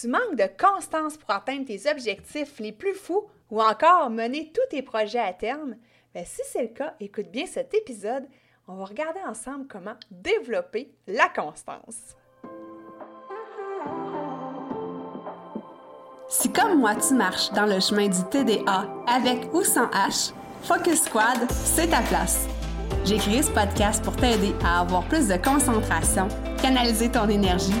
tu manques de constance pour atteindre tes objectifs les plus fous ou encore mener tous tes projets à terme, bien, si c'est le cas, écoute bien cet épisode. On va regarder ensemble comment développer la constance. Si comme moi tu marches dans le chemin du TDA avec ou sans H, Focus Squad, c'est ta place. J'ai créé ce podcast pour t'aider à avoir plus de concentration, canaliser ton énergie,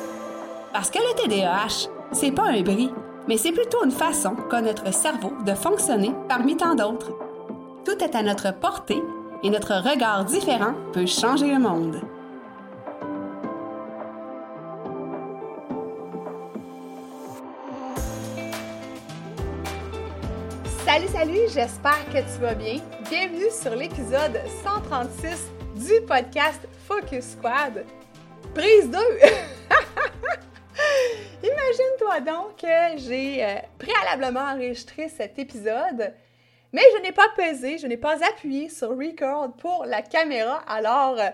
Parce que le TDAH, c'est pas un bris, mais c'est plutôt une façon qu'a notre cerveau de fonctionner parmi tant d'autres. Tout est à notre portée et notre regard différent peut changer le monde. Salut, salut, j'espère que tu vas bien. Bienvenue sur l'épisode 136 du podcast Focus Squad. Prise 2! Imagine-toi donc que j'ai euh, préalablement enregistré cet épisode, mais je n'ai pas pesé, je n'ai pas appuyé sur record pour la caméra, alors euh,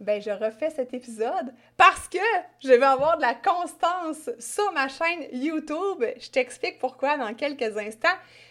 ben, je refais cet épisode parce que je vais avoir de la constance sur ma chaîne YouTube. Je t'explique pourquoi dans quelques instants.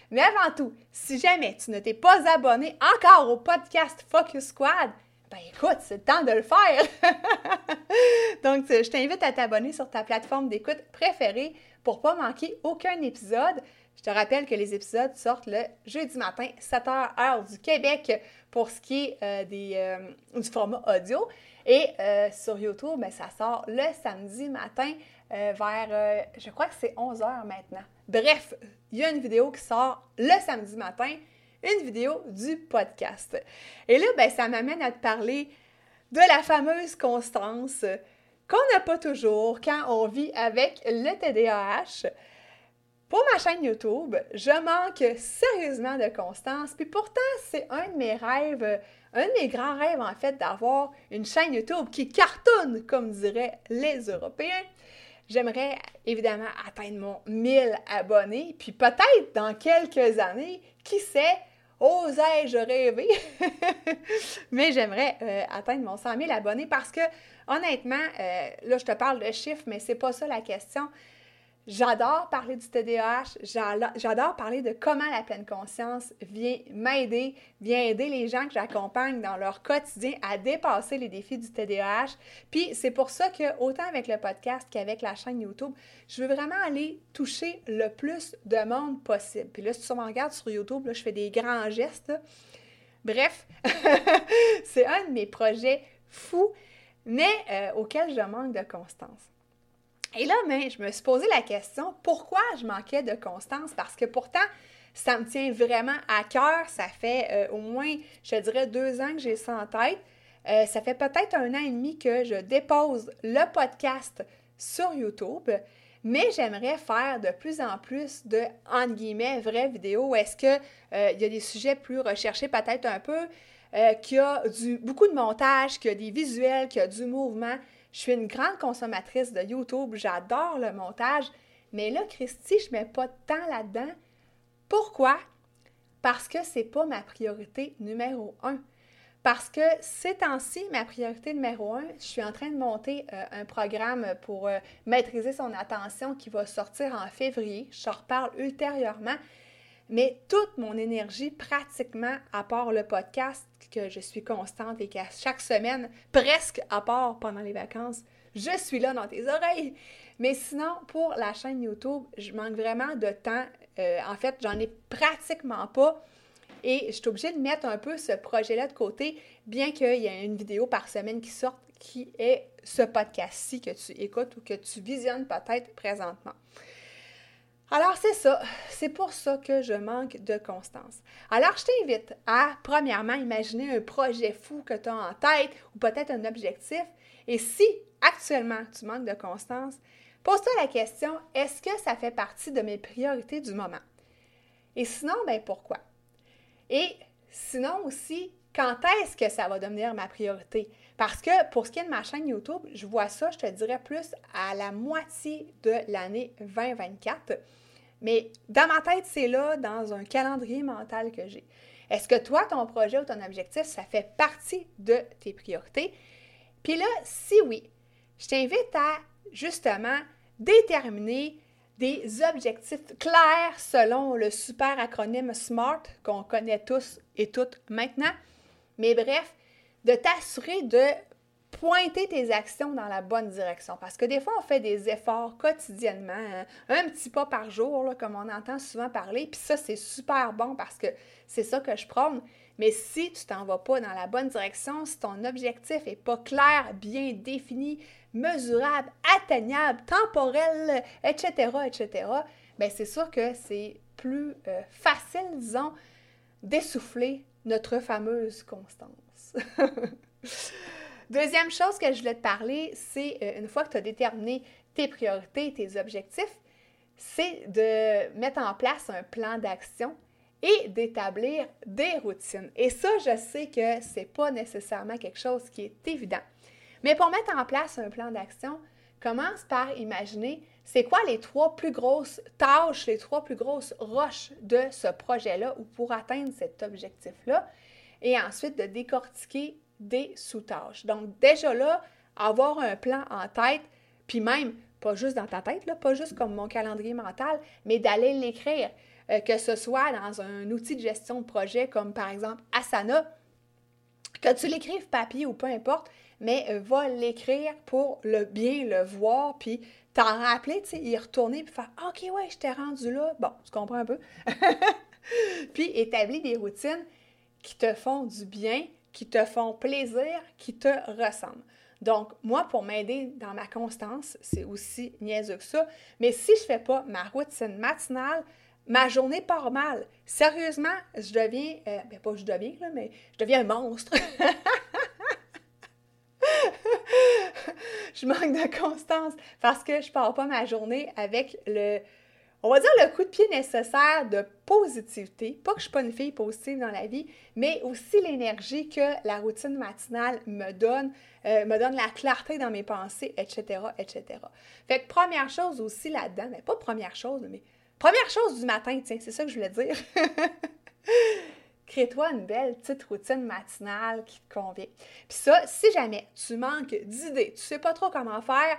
Mais avant tout, si jamais tu ne t'es pas abonné encore au podcast Focus Squad, ben écoute, c'est le temps de le faire. Donc, je t'invite à t'abonner sur ta plateforme d'écoute préférée pour pas manquer aucun épisode. Je te rappelle que les épisodes sortent le jeudi matin, 7h heure du Québec pour ce qui est euh, des, euh, du format audio. Et euh, sur YouTube, ben, ça sort le samedi matin vers, je crois que c'est 11h maintenant. Bref, il y a une vidéo qui sort le samedi matin une vidéo du podcast. Et là, ben, ça m'amène à te parler de la fameuse constance qu'on n'a pas toujours quand on vit avec le TDAH. Pour ma chaîne YouTube, je manque sérieusement de constance, puis pourtant, c'est un de mes rêves, un de mes grands rêves en fait, d'avoir une chaîne YouTube qui cartonne, comme diraient les Européens. J'aimerais évidemment atteindre mon 1000 abonnés, puis peut-être dans quelques années, qui sait, osais-je rêver? mais j'aimerais euh, atteindre mon 100 000 abonnés parce que, honnêtement, euh, là, je te parle de chiffres, mais c'est pas ça la question. J'adore parler du TDAH, j'adore parler de comment la pleine conscience vient m'aider, vient aider les gens que j'accompagne dans leur quotidien à dépasser les défis du TDAH. Puis c'est pour ça que, autant avec le podcast qu'avec la chaîne YouTube, je veux vraiment aller toucher le plus de monde possible. Puis là, si tu me regardes sur YouTube, là, je fais des grands gestes. Bref, c'est un de mes projets fous, mais euh, auquel je manque de constance. Et là, mais, je me suis posé la question, pourquoi je manquais de constance? Parce que pourtant, ça me tient vraiment à cœur. Ça fait euh, au moins, je dirais, deux ans que j'ai ça en tête. Euh, ça fait peut-être un an et demi que je dépose le podcast sur YouTube, mais j'aimerais faire de plus en plus de, entre guillemets, vraies vidéos. Est-ce qu'il euh, y a des sujets plus recherchés peut-être un peu, qu'il y a du, beaucoup de montage, qu'il y a des visuels, qu'il y a du mouvement? Je suis une grande consommatrice de YouTube, j'adore le montage, mais là, Christy, je ne mets pas de temps là-dedans. Pourquoi? Parce que ce n'est pas ma priorité numéro un. Parce que ces temps-ci, ma priorité numéro un, je suis en train de monter euh, un programme pour euh, maîtriser son attention qui va sortir en février. Je reparle ultérieurement. Mais toute mon énergie, pratiquement, à part le podcast, que je suis constante et qu'à chaque semaine, presque à part pendant les vacances, je suis là dans tes oreilles. Mais sinon, pour la chaîne YouTube, je manque vraiment de temps. Euh, en fait, j'en ai pratiquement pas. Et je suis obligée de mettre un peu ce projet-là de côté, bien qu'il y ait une vidéo par semaine qui sorte qui est ce podcast-ci que tu écoutes ou que tu visionnes peut-être présentement. Alors, c'est ça. C'est pour ça que je manque de constance. Alors, je t'invite à, premièrement, imaginer un projet fou que tu as en tête ou peut-être un objectif. Et si actuellement tu manques de constance, Pose-toi la question, est-ce que ça fait partie de mes priorités du moment? Et sinon, ben pourquoi? Et sinon aussi, quand est-ce que ça va devenir ma priorité? Parce que pour ce qui est de ma chaîne YouTube, je vois ça, je te dirais plus à la moitié de l'année 2024. Mais dans ma tête, c'est là, dans un calendrier mental que j'ai. Est-ce que toi, ton projet ou ton objectif, ça fait partie de tes priorités? Puis là, si oui, je t'invite à justement déterminer des objectifs clairs selon le super acronyme SMART qu'on connaît tous et toutes maintenant. Mais bref, de t'assurer de pointer tes actions dans la bonne direction. Parce que des fois, on fait des efforts quotidiennement, hein. un petit pas par jour, comme on entend souvent parler. Puis ça, c'est super bon parce que c'est ça que je prône. Mais si tu t'en vas pas dans la bonne direction, si ton objectif n'est pas clair, bien défini, mesurable, atteignable, temporel, etc., etc., bien c'est sûr que c'est plus euh, facile, disons, d'essouffler notre fameuse Deuxième chose que je voulais te parler, c'est euh, une fois que tu as déterminé tes priorités, tes objectifs, c'est de mettre en place un plan d'action et d'établir des routines. Et ça, je sais que ce n'est pas nécessairement quelque chose qui est évident. Mais pour mettre en place un plan d'action, commence par imaginer c'est quoi les trois plus grosses tâches, les trois plus grosses roches de ce projet-là ou pour atteindre cet objectif-là. Et ensuite de décortiquer des sous-tâches. Donc déjà là, avoir un plan en tête, puis même, pas juste dans ta tête, là, pas juste comme mon calendrier mental, mais d'aller l'écrire. Euh, que ce soit dans un outil de gestion de projet comme par exemple Asana, que tu l'écrives papier ou peu importe, mais euh, va l'écrire pour le bien le voir, puis t'en rappeler, tu sais, y retourner, puis faire OK, ouais, je t'ai rendu là. Bon, tu comprends un peu. puis établis des routines qui te font du bien, qui te font plaisir, qui te ressemblent. Donc, moi, pour m'aider dans ma constance, c'est aussi niaiseux que ça. Mais si je ne fais pas ma routine matinale, ma journée part mal. Sérieusement, je deviens, euh, ben pas je deviens, là, mais je deviens un monstre. je manque de constance parce que je pars pas ma journée avec le, on va dire le coup de pied nécessaire de positivité. Pas que je suis pas une fille positive dans la vie, mais aussi l'énergie que la routine matinale me donne, euh, me donne la clarté dans mes pensées, etc., etc. Fait que première chose aussi là-dedans, mais pas première chose, mais Première chose du matin, tiens, c'est ça que je voulais dire. Crée-toi une belle petite routine matinale qui te convient. Puis ça, si jamais tu manques d'idées, tu sais pas trop comment faire,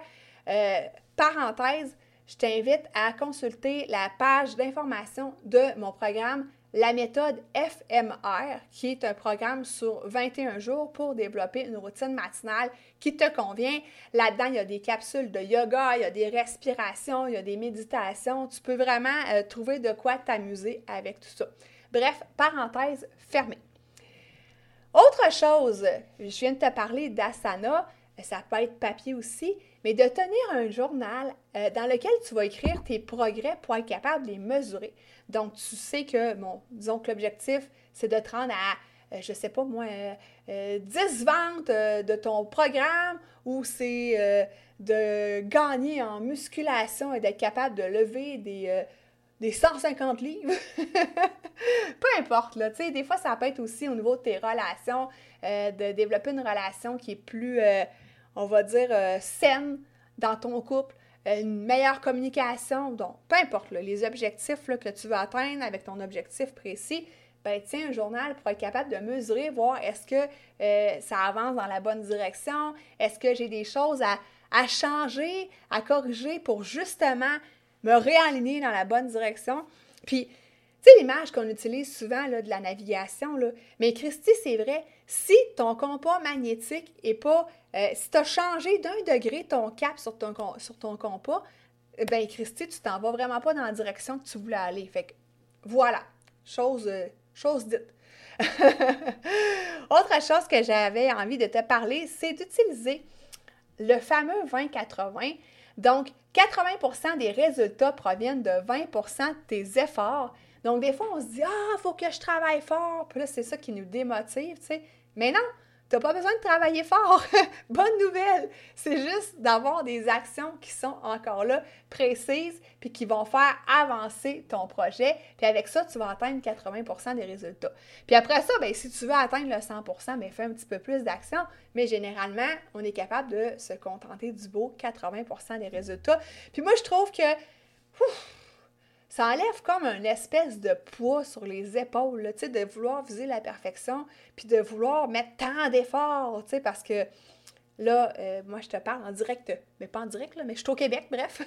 euh, parenthèse, je t'invite à consulter la page d'information de mon programme la méthode FMR, qui est un programme sur 21 jours pour développer une routine matinale qui te convient. Là-dedans, il y a des capsules de yoga, il y a des respirations, il y a des méditations. Tu peux vraiment euh, trouver de quoi t'amuser avec tout ça. Bref, parenthèse fermée. Autre chose, je viens de te parler d'asana, ça peut être papier aussi, mais de tenir un journal euh, dans lequel tu vas écrire tes progrès pour être capable de les mesurer. Donc, tu sais que, bon, disons que l'objectif, c'est de te rendre à, euh, je sais pas moi, 10 euh, ventes de ton programme ou c'est de gagner en musculation et d'être capable de lever des des 150 livres. Peu importe, là, tu sais, des fois, ça peut être aussi au niveau de tes relations, de développer une relation qui est plus, on va dire, euh, saine dans ton couple, euh, une meilleure communication, donc peu importe les objectifs que tu veux atteindre avec ton objectif précis, ben tiens un journal pour être capable de mesurer, voir est-ce que euh, ça avance dans la bonne direction, est-ce que j'ai des choses à, changer, à corriger pour justement me réaligner dans la bonne direction. Puis tu sais, l'image qu'on utilise souvent de la navigation, là, mais Christy, c'est vrai, si ton compas magnétique est pas. Euh, si tu as changé d'un degré ton cap sur ton, sur compas, ben Christy, tu t'en vas vraiment pas dans la direction que tu voulais aller. Fait que voilà, chose, euh, chose dite. Autre chose que j'avais envie de te parler, c'est d'utiliser le fameux 20-80. Donc, 80% des résultats proviennent de 20% de tes efforts donc, des fois, on se dit Ah, il faut que je travaille fort. Puis là, c'est ça qui nous démotive, tu sais. Mais non, n'as pas besoin de travailler fort. Bonne nouvelle! C'est juste d'avoir des actions qui sont encore là, précises, puis qui vont faire avancer ton projet. Puis avec ça, tu vas atteindre 80% des résultats. Puis après ça, bien, si tu veux atteindre le 100 bien, fais un petit peu plus d'actions. Mais généralement, on est capable de se contenter du beau 80% des résultats. Puis moi, je trouve que ça enlève comme un espèce de poids sur les épaules, de vouloir viser la perfection, puis de vouloir mettre tant d'efforts, parce que là, euh, moi, je te parle en direct, mais pas en direct, là, mais je suis au Québec, bref.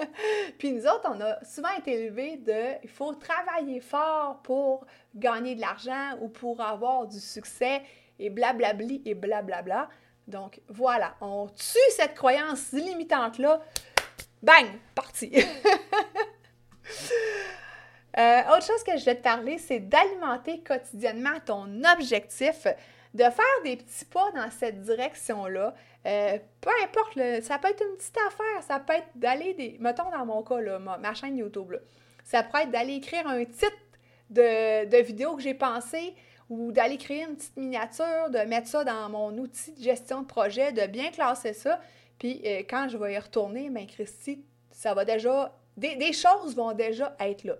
puis nous autres, on a souvent été élevés de, il faut travailler fort pour gagner de l'argent ou pour avoir du succès, et blablabli et blablabla. Donc, voilà, on tue cette croyance limitante-là. Bang! Parti! Euh, autre chose que je vais te parler, c'est d'alimenter quotidiennement ton objectif, de faire des petits pas dans cette direction-là. Euh, peu importe, ça peut être une petite affaire, ça peut être d'aller, des, mettons dans mon cas, ma, chaîne YouTube, ça peut être d'aller écrire un titre de, de vidéo que j'ai pensé ou d'aller créer une petite miniature, de mettre ça dans mon outil de gestion de projet, de bien classer ça. Puis euh, quand je vais y retourner, ben Christy, ça va déjà des, choses vont déjà être là.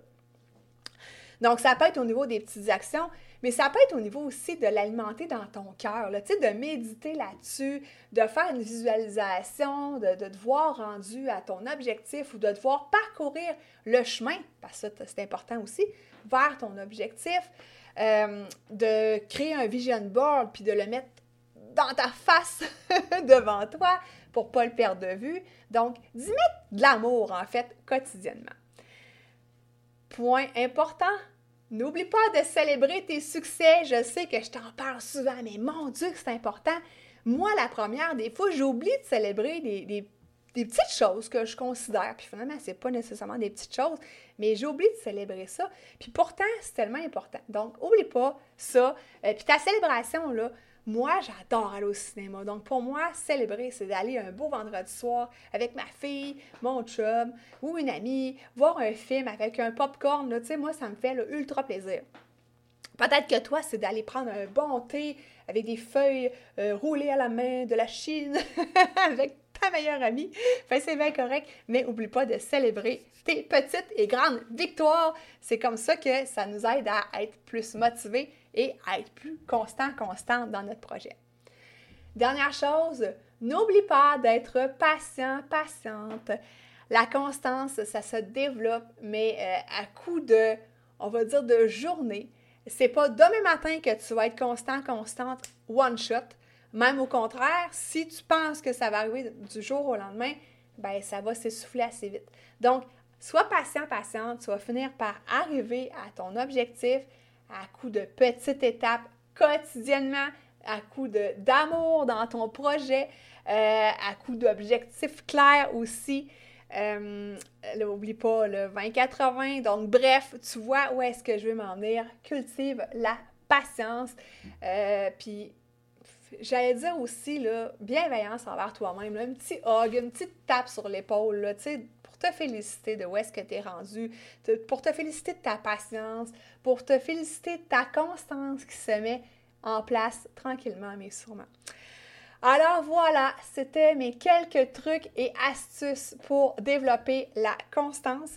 Donc, ça peut être au niveau des petites actions, mais ça peut être au niveau aussi de l'alimenter dans ton cœur, tu sais, de méditer là-dessus, de faire une visualisation, de, de, te voir rendu à ton objectif ou de devoir parcourir le chemin, parce que c'est important aussi, vers ton objectif, euh, de créer un vision board puis de le mettre dans ta face devant toi pour pas le perdre de vue. Donc, d'y mettre de l'amour, en fait, quotidiennement. Point important, n'oublie pas de célébrer tes succès. Je sais que je t'en parle souvent, mais mon Dieu, c'est important. Moi, la première, des fois, j'oublie de célébrer des, petites choses que je considère. Puis finalement, c'est pas nécessairement des petites choses, mais j'oublie de célébrer ça. Puis pourtant, c'est tellement important. Donc, oublie pas ça. Euh, puis ta célébration, là, moi, j'adore aller au cinéma. Donc, pour moi, célébrer, c'est d'aller un beau vendredi soir avec ma fille, mon chum ou une amie, voir un film avec un popcorn. Tu sais, moi, ça me fait ultra plaisir. Peut-être que toi, c'est d'aller prendre un bon thé avec des feuilles euh, roulées à la main de la Chine avec ta meilleure amie. Enfin, c'est bien correct, mais oublie pas de célébrer tes petites et grandes victoires. C'est comme ça que ça nous aide à être plus motivés et à être plus constant, constant dans notre projet. Dernière chose, n'oublie pas d'être patient, patiente. La constance, ça se développe, mais euh, à coup de, on va dire, de journée. C'est pas demain matin que tu vas être constant, constante, one shot. Même au contraire, si tu penses que ça va arriver du jour au lendemain, ben ça va s'essouffler assez vite. Donc, sois patient, patiente, tu vas finir par arriver à ton objectif, à coup de petites étapes quotidiennement, à coup d'amour dans ton projet, euh, à coup d'objectifs clairs aussi. Euh, N'oublie pas le 20-80. Donc, bref, tu vois où est-ce que je veux m'en venir. Cultive la patience. Euh, puis, j'allais dire aussi, là, bienveillance envers toi-même. Un petit hug, une petite tape sur l'épaule, tu sais, te féliciter de où est-ce que tu es rendu, pour te féliciter de ta patience, pour te féliciter de ta constance qui se met en place tranquillement mais sûrement. Alors voilà, c'était mes quelques trucs et astuces pour développer la constance.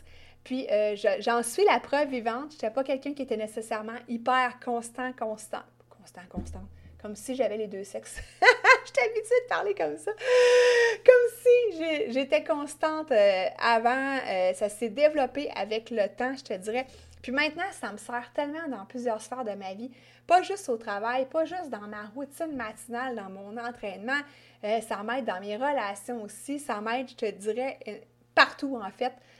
Puis euh, j'en suis la preuve vivante. Je n'étais pas quelqu'un qui était nécessairement hyper constant, constant. Constant, constant comme si j'avais les deux sexes. je suis habituée de parler comme ça. Comme si j'étais constante euh, avant. Euh, ça s'est développé avec le temps, je te dirais. Puis maintenant, ça me sert tellement dans plusieurs sphères de ma vie. Pas juste au travail, pas juste dans ma routine matinale, dans mon entraînement. Euh, ça m'aide dans mes relations aussi. Ça m'aide, je te dirais,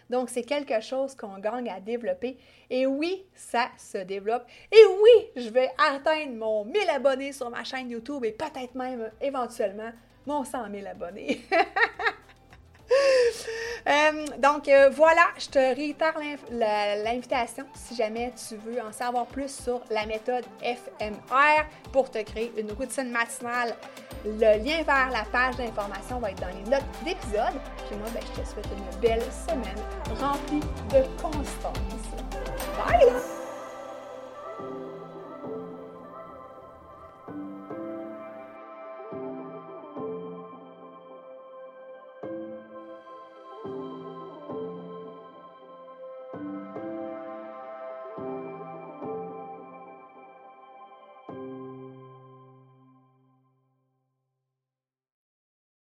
Donc, c'est quelque chose qu'on gagne à développer. Et oui, ça se développe. Et oui, je vais atteindre mon 1000 abonnés sur ma chaîne YouTube et peut-être même éventuellement mon 100 000 abonnés. Euh, donc euh, voilà, je te réitère l'invitation si jamais tu veux en savoir plus sur la méthode FMR pour te créer une routine matinale. Le lien vers la page d'information va être dans les notes d'épisode. Puis moi, ben, je te souhaite une belle semaine remplie de constance. Bye!